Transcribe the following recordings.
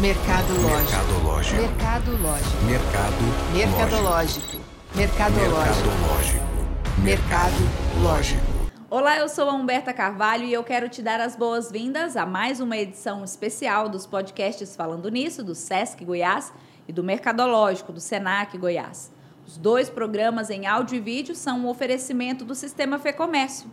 Mercadológico. Mercadológico. Mercado. Mercadológico. Mercadológico. Mercadológico. Mercadológico. Olá, eu sou a Humberta Carvalho e eu quero te dar as boas-vindas a mais uma edição especial dos podcasts Falando Nisso, do Sesc Goiás e do Mercadológico, do Senac Goiás. Os dois programas em áudio e vídeo são um oferecimento do Sistema Fê Comércio.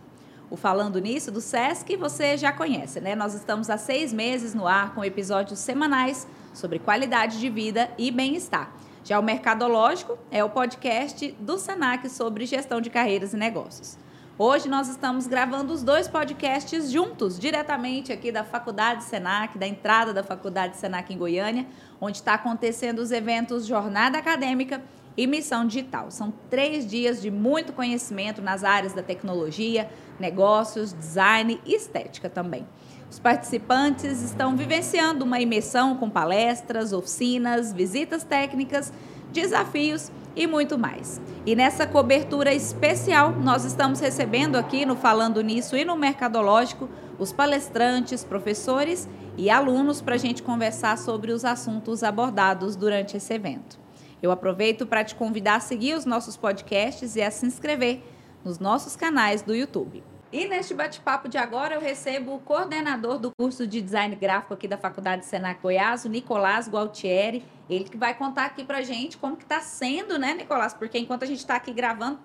O Falando Nisso, do Sesc, você já conhece, né? Nós estamos há seis meses no ar com episódios semanais sobre qualidade de vida e bem-estar. Já o Mercadológico é o podcast do Senac sobre gestão de carreiras e negócios. Hoje nós estamos gravando os dois podcasts juntos, diretamente aqui da Faculdade Senac, da entrada da Faculdade Senac em Goiânia, onde está acontecendo os eventos Jornada Acadêmica e Missão Digital. São três dias de muito conhecimento nas áreas da tecnologia, negócios, design e estética também. Os participantes estão vivenciando uma imersão com palestras, oficinas, visitas técnicas, desafios e muito mais. E nessa cobertura especial, nós estamos recebendo aqui no Falando Nisso e no Mercadológico os palestrantes, professores e alunos para a gente conversar sobre os assuntos abordados durante esse evento. Eu aproveito para te convidar a seguir os nossos podcasts e a se inscrever nos nossos canais do YouTube. E neste bate-papo de agora eu recebo o coordenador do curso de design gráfico aqui da Faculdade Senac Goiás, o Nicolás Gualtieri. Ele que vai contar aqui pra gente como que está sendo, né, Nicolás? Porque enquanto a gente está aqui gravando,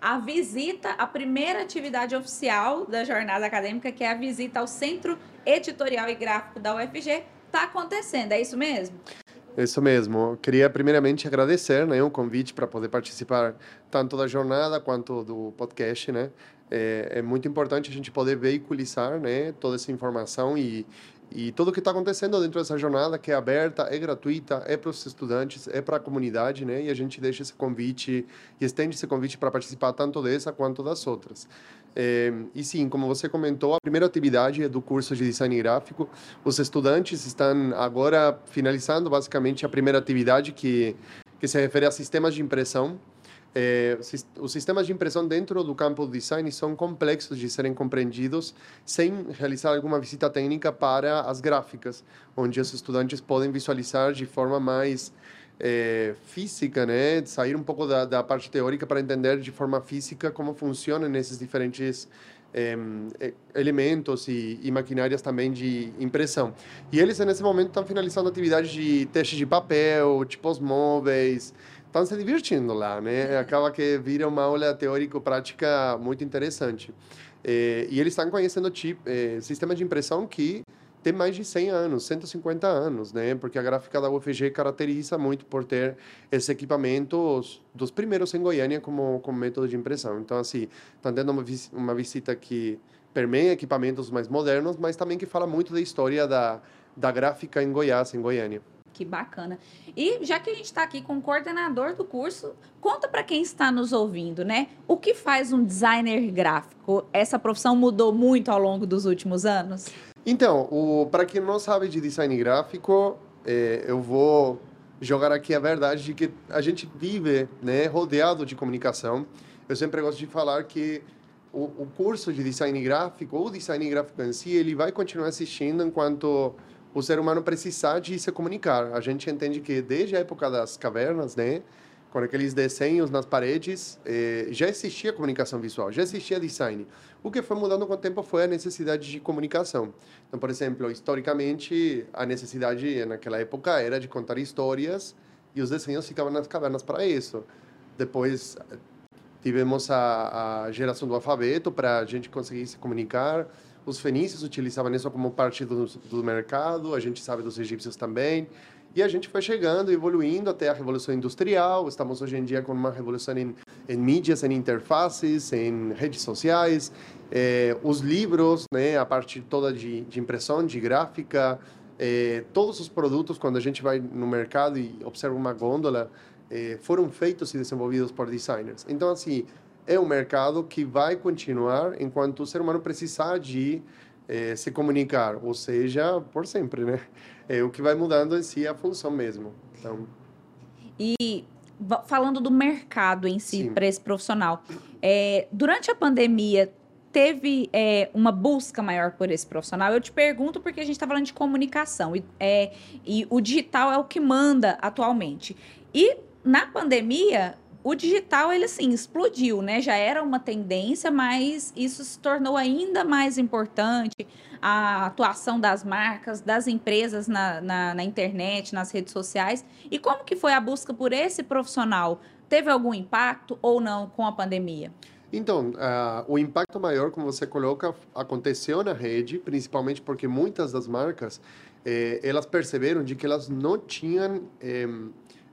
a visita, a primeira atividade oficial da jornada acadêmica, que é a visita ao Centro Editorial e Gráfico da UFG, está acontecendo. É isso mesmo? Isso mesmo. Queria primeiramente agradecer, né, o convite para poder participar tanto da jornada quanto do podcast, né? É, é muito importante a gente poder veiculizar, né, toda essa informação e e tudo o que está acontecendo dentro dessa jornada, que é aberta, é gratuita, é para os estudantes, é para a comunidade, né? E a gente deixa esse convite e estende esse convite para participar tanto dessa quanto das outras. É, e sim, como você comentou, a primeira atividade é do curso de design gráfico. Os estudantes estão agora finalizando basicamente a primeira atividade que que se refere a sistemas de impressão. É, os sistemas de impressão dentro do campo do design são complexos de serem compreendidos sem realizar alguma visita técnica para as gráficas, onde os estudantes podem visualizar de forma mais é, física, né? Sair um pouco da, da parte teórica para entender de forma física como funcionam esses diferentes é, elementos e, e, maquinárias também de impressão. E eles, nesse momento, estão finalizando atividades de teste de papel, tipos móveis, estão se divertindo lá, né? Acaba que vira uma aula teórico-prática muito interessante. É, e eles estão conhecendo chip, é, sistemas de impressão que tem mais de 100 anos, 150 anos, né? Porque a gráfica da UFG caracteriza muito por ter esses equipamentos dos primeiros em Goiânia como, como método de impressão. Então, assim, está tendo uma, uma visita que permeia equipamentos mais modernos, mas também que fala muito da história da, da gráfica em Goiás, em Goiânia. Que bacana. E já que a gente está aqui com o coordenador do curso, conta para quem está nos ouvindo, né? O que faz um designer gráfico? Essa profissão mudou muito ao longo dos últimos anos? Então, para quem não sabe de design gráfico, é, eu vou jogar aqui a verdade de que a gente vive né, rodeado de comunicação. Eu sempre gosto de falar que o, o curso de design gráfico, ou design gráfico em si, ele vai continuar existindo enquanto o ser humano precisar de se comunicar. A gente entende que desde a época das cavernas, né, com aqueles desenhos nas paredes, eh, já existia comunicação visual, já existia design. O que foi mudando com o tempo foi a necessidade de comunicação. Então, por exemplo, historicamente, a necessidade naquela época era de contar histórias e os desenhos ficavam nas cavernas para isso. Depois tivemos a, a geração do alfabeto para a gente conseguir se comunicar. Os fenícios utilizavam isso como parte do, do mercado, a gente sabe dos egípcios também. E a gente foi chegando, evoluindo até a revolução industrial. Estamos hoje em dia com uma revolução em, em mídias, em interfaces, em redes sociais. Eh, os livros, né, a parte toda de, de impressão, de gráfica, eh, todos os produtos, quando a gente vai no mercado e observa uma gôndola, eh, foram feitos e desenvolvidos por designers. Então, assim, é um mercado que vai continuar enquanto o ser humano precisar de é, se comunicar, ou seja, por sempre, né? É, o que vai mudando em si a função mesmo. Então... E falando do mercado em si para esse profissional, é, durante a pandemia teve é, uma busca maior por esse profissional? Eu te pergunto porque a gente está falando de comunicação e, é, e o digital é o que manda atualmente. E na pandemia, o digital ele assim explodiu, né? Já era uma tendência, mas isso se tornou ainda mais importante. A atuação das marcas, das empresas na, na, na, internet, nas redes sociais. E como que foi a busca por esse profissional? Teve algum impacto ou não com a pandemia? Então, uh, o impacto maior, como você coloca, aconteceu na rede, principalmente porque muitas das marcas, eh, elas perceberam de que elas não tinham eh,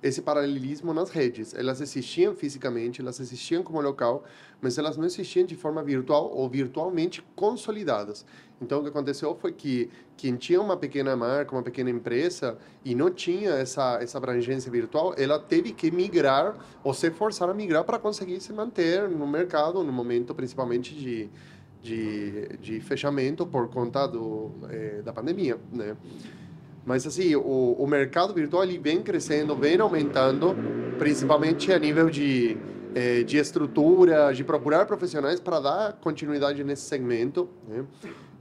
esse paralelismo nas redes. Elas existiam fisicamente, elas existiam como local, mas elas não existiam de forma virtual ou virtualmente consolidadas. Então, o que aconteceu foi que quem tinha uma pequena marca, uma pequena empresa e não tinha essa, essa abrangência virtual, ela teve que migrar ou se forçar a migrar para conseguir se manter no mercado, no momento principalmente de, de, de fechamento por conta do, eh, da pandemia, né? Mas assim, o, o mercado virtual ele vem crescendo, vem aumentando, principalmente a nível de, eh, de estrutura, de procurar profissionais para dar continuidade nesse segmento. Né?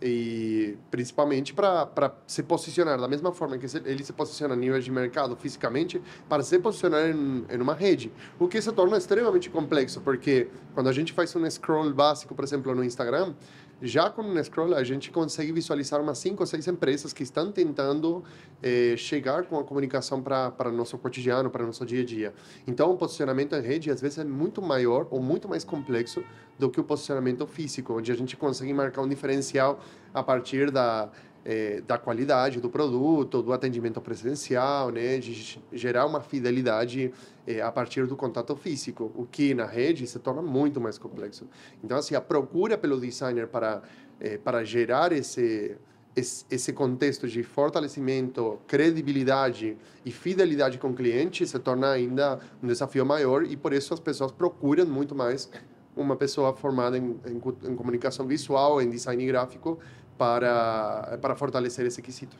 e principalmente para se posicionar da mesma forma que ele se posiciona a nível de mercado fisicamente para se posicionar em, em uma rede o que se torna extremamente complexo porque quando a gente faz um scroll básico por exemplo no Instagram já com o Scroll, a gente consegue visualizar umas cinco ou seis empresas que estão tentando eh, chegar com a comunicação para nosso cotidiano, para nosso dia a dia. Então, o posicionamento em rede, às vezes, é muito maior ou muito mais complexo do que o posicionamento físico, onde a gente consegue marcar um diferencial a partir da é, da qualidade do produto, do atendimento presencial, né, de gerar uma fidelidade é, a partir do contato físico, o que na rede se torna muito mais complexo. Então, assim, a procura pelo designer para é, para gerar esse esse contexto de fortalecimento, credibilidade e fidelidade com o cliente se torna ainda um desafio maior e por isso as pessoas procuram muito mais uma pessoa formada em, em, em comunicação visual, em design gráfico, para, para fortalecer esse quesito.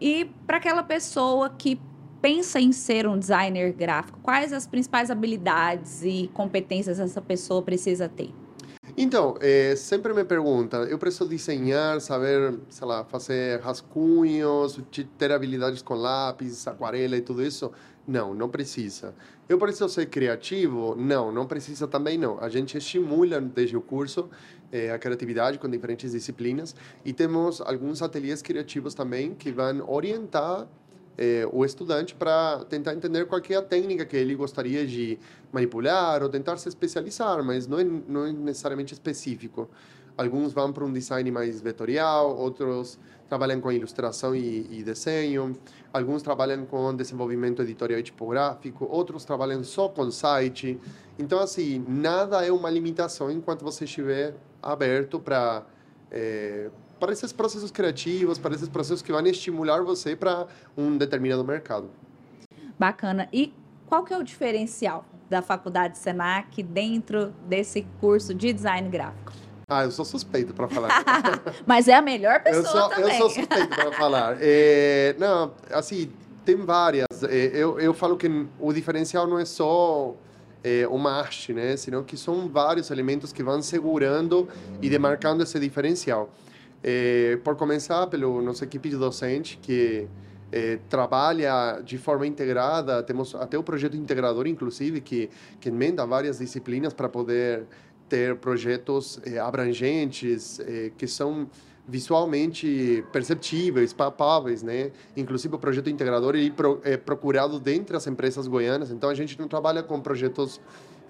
E para aquela pessoa que pensa em ser um designer gráfico, quais as principais habilidades e competências essa pessoa precisa ter? Então, é, sempre me pergunta, eu preciso desenhar, saber, sei lá, fazer rascunhos, ter habilidades com lápis, aquarela e tudo isso? Não, não precisa. Eu preciso ser criativo? Não, não precisa também não. A gente estimula desde o curso é, a criatividade com diferentes disciplinas e temos alguns ateliês criativos também que vão orientar é, o estudante para tentar entender qual é a técnica que ele gostaria de manipular ou tentar se especializar, mas não é, não é necessariamente específico. Alguns vão para um design mais vetorial, outros trabalham com ilustração e, e, desenho, alguns trabalham com desenvolvimento editorial e tipográfico, outros trabalham só com site. Então, assim, nada é uma limitação enquanto você estiver aberto para é, para esses processos criativos, para esses processos que vão estimular você para um determinado mercado. Bacana. E qual que é o diferencial da faculdade Senac dentro desse curso de design gráfico? Ah, eu sou suspeito para falar. Mas é a melhor pessoa eu sou, também. Eu sou suspeito para falar. É, não, assim, tem várias. É, eu, eu falo que o diferencial não é só é, uma arte, né? Senão que são vários elementos que vão segurando e demarcando esse diferencial. É, por começar pelo nossa equipe de docente, que é, trabalha de forma integrada, temos até o projeto integrador, inclusive, que, que emenda várias disciplinas para poder ter projetos é, abrangentes, é, que são visualmente perceptíveis, palpáveis, né? Inclusive o projeto integrador é procurado dentro das empresas goianas, então a gente não trabalha com projetos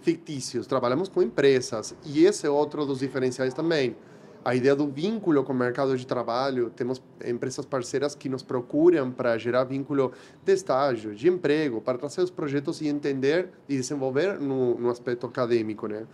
fictícios, trabalhamos com empresas e esse é outro dos diferenciais também. A ideia do vínculo com o mercado de trabalho, temos empresas parceiras que nos procuram para gerar vínculo de estágio, de emprego, para trazer os projetos e entender e desenvolver no, no aspecto acadêmico, né?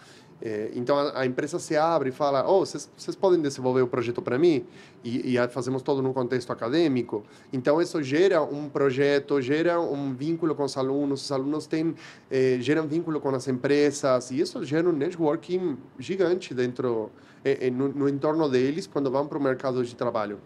É, então a, a, empresa se abre e fala: Oh, vocês podem desenvolver o projeto para mim? E, e fazemos todo num contexto acadêmico. Então isso gera um projeto, gera um vínculo com os alunos, os alunos têm, eh, geram vínculo com as empresas, e isso gera um networking gigante dentro, eh, no, no entorno deles quando vão para o mercado de trabalho.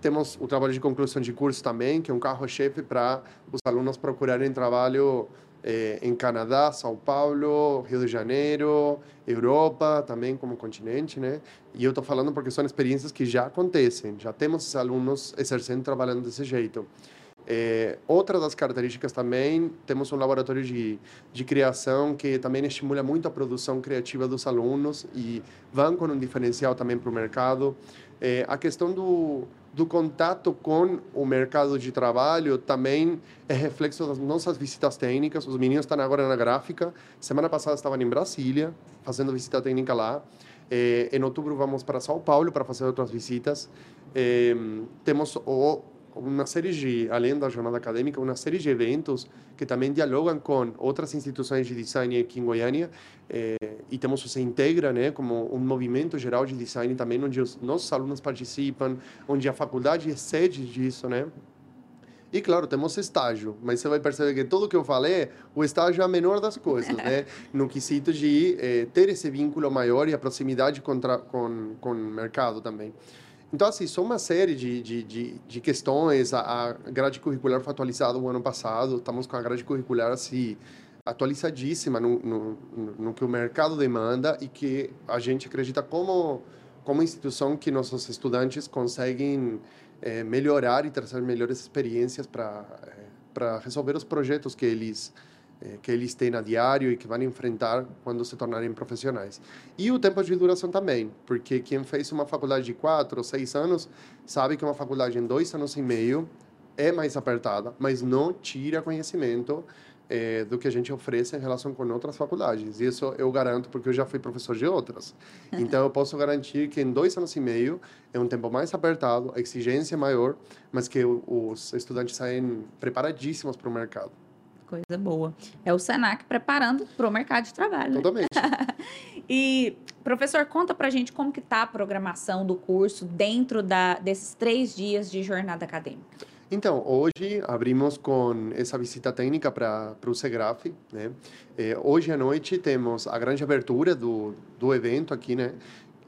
Temos o trabalho de conclusão de curso também, que é um carro-chefe para os alunos procurarem trabalho é, em Canadá, São Paulo, Rio de Janeiro, Europa também como continente, né? E eu estou falando porque são experiências que já acontecem, já temos alunos exercendo trabalhando desse jeito. É, outra das características também, temos um laboratório de, de criação que também estimula muito a produção criativa dos alunos e vão com um diferencial também para o mercado. É, a questão do, do contato com o mercado de trabalho também é reflexo das nossas visitas técnicas. Os meninos estão agora na gráfica. Semana passada estavam em Brasília, fazendo visita técnica lá. É, em outubro vamos para São Paulo para fazer outras visitas. É, temos o uma série de, além da jornada acadêmica, uma série de eventos que também dialogam com outras instituições de design aqui em Goiânia eh, e temos o Se Integra, né, como um movimento geral de design também, onde os nossos alunos participam, onde a faculdade é sede disso, né. E claro, temos estágio, mas você vai perceber que tudo que eu falei, o estágio é a menor das coisas, né? No quesito de eh, ter esse vínculo maior e a proximidade contra, com, com o mercado também. Então, assim, são uma série de, de, de, de questões. A, a, grade curricular foi atualizada o ano passado, estamos com a grade curricular, assim, atualizadíssima no, no, no que o mercado demanda e que a gente acredita como, como instituição que nossos estudantes conseguem é, melhorar e trazer melhores experiências para é, resolver os projetos que eles que eles têm a diário e que vão enfrentar quando se tornarem profissionais. E o tempo de duração também, porque quem fez uma faculdade de quatro ou seis anos sabe que uma faculdade em dois anos e meio é mais apertada, mas não tira conhecimento eh, do que a gente oferece em relação com outras faculdades. Isso eu garanto porque eu já fui professor de outras. Então eu posso garantir que em dois anos e meio é um tempo mais apertado, a exigência é maior, mas que os estudantes saem preparadíssimos para o mercado. Coisa boa. É o Senac preparando para o mercado de trabalho. Né? Totalmente. e, professor, conta para a gente como que está a programação do curso dentro da, desses três dias de jornada acadêmica. Então, hoje abrimos com essa visita técnica para o SEGRAF. Né? É, hoje à noite temos a grande abertura do, do evento aqui, né?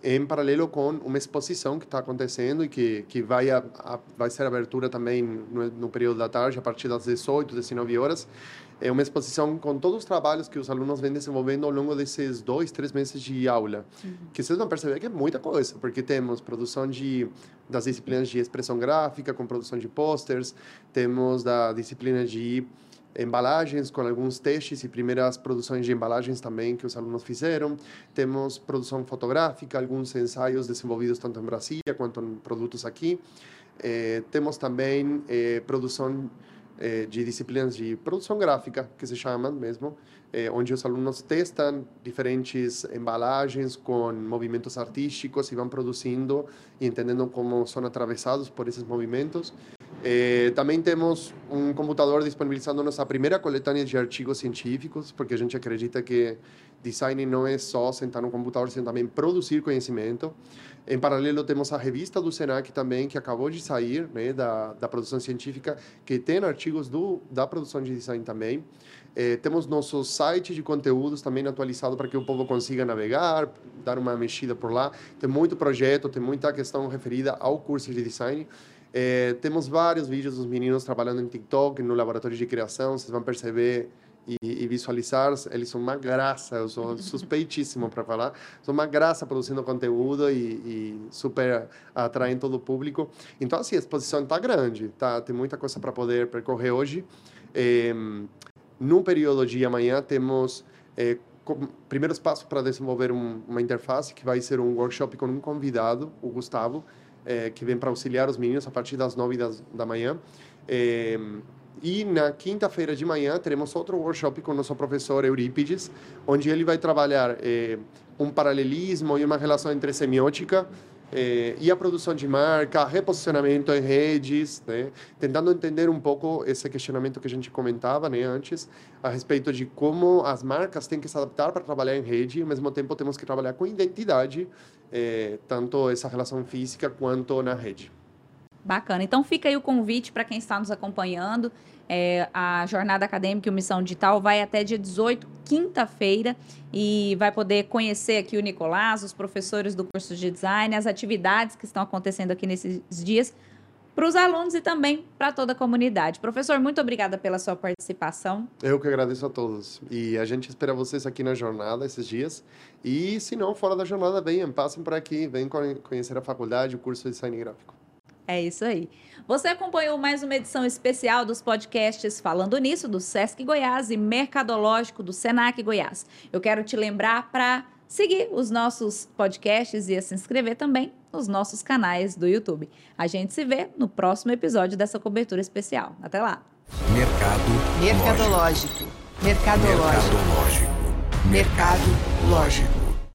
Em paralelo com uma exposição que está acontecendo e que, que vai, a, a, vai ser abertura também no, no, período da tarde, a partir das 18, 19 horas. É uma exposição com todos os trabalhos que os alunos vêm desenvolvendo ao longo desses dois, três meses de aula. Uhum. Que vocês vão perceber que é muita coisa, porque temos produção de, das disciplinas de expressão gráfica, com produção de posters, temos da disciplina de embalagens com alguns testes e primeiras produções de embalagens também que os alunos fizeram. Temos produção fotográfica, alguns ensaios desenvolvidos tanto em Brasília quanto em produtos aqui. Eh, temos também eh, produção eh, de disciplinas de produção gráfica, que se chamam mesmo, eh, onde os alunos testam diferentes embalagens com movimentos artísticos e vão produzindo e entendendo como são atravessados por esses movimentos. Eh, também temos um computador disponibilizando nossa primeira coletânea de artigos científicos, porque a gente acredita que design não é só sentar no computador, sino também produzir conhecimento. Em paralelo, temos a revista do Senac também, que acabou de sair, né, da, da produção científica, que tem artigos do, da produção de design também. Eh, temos nosso site de conteúdos também atualizado para que o povo consiga navegar, dar uma mexida por lá. Tem muito projeto, tem muita questão referida ao curso de design. É, temos vários vídeos dos meninos trabalhando em TikTok, no laboratório de criação, vocês vão perceber e, e visualizar, eles são uma graça, eu sou suspeitíssimo para falar, são uma graça produzindo conteúdo e, e, super atraem todo o público. Então, assim, a exposição está grande, tá? tem muita coisa para poder percorrer hoje. É, no período de amanhã, temos é, primeiros passos para desenvolver um, uma interface, que vai ser um workshop com um convidado, o Gustavo, é, que vem para auxiliar os meninos a partir das nove das, da manhã. É, e na quinta-feira de manhã teremos outro workshop com o nosso professor Eurípides, onde ele vai trabalhar é, um paralelismo e uma relação entre semiótica é, e a produção de marca, reposicionamento em redes, né? tentando entender um pouco esse questionamento que a gente comentava né, antes, a respeito de como as marcas têm que se adaptar para trabalhar em rede, e ao mesmo tempo temos que trabalhar com identidade, é, tanto essa relação física quanto na rede. Bacana. Então fica aí o convite para quem está nos acompanhando. É, a jornada acadêmica e Missão Digital vai até dia 18, quinta-feira, e vai poder conhecer aqui o Nicolás, os professores do curso de design, as atividades que estão acontecendo aqui nesses dias. para os alunos e também para toda a comunidade. Professor, muito obrigada pela sua participação. Eu que agradeço a todos. E a gente espera vocês aqui na jornada esses dias. E se não, fora da jornada, venham, passem por aqui, venham conhecer a faculdade, o curso de design gráfico. É isso aí. Você acompanhou mais uma edição especial dos podcasts Falando Nisso, do Sesc Goiás e Mercadológico do Senac Goiás. Eu quero te lembrar para seguir os nossos podcasts e se inscrever também nos nossos canais do YouTube. A gente se vê no próximo episódio dessa cobertura especial. Até lá. Mercado Mercadológico. Mercadológico. Mercado lógico.